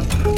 Спасибо.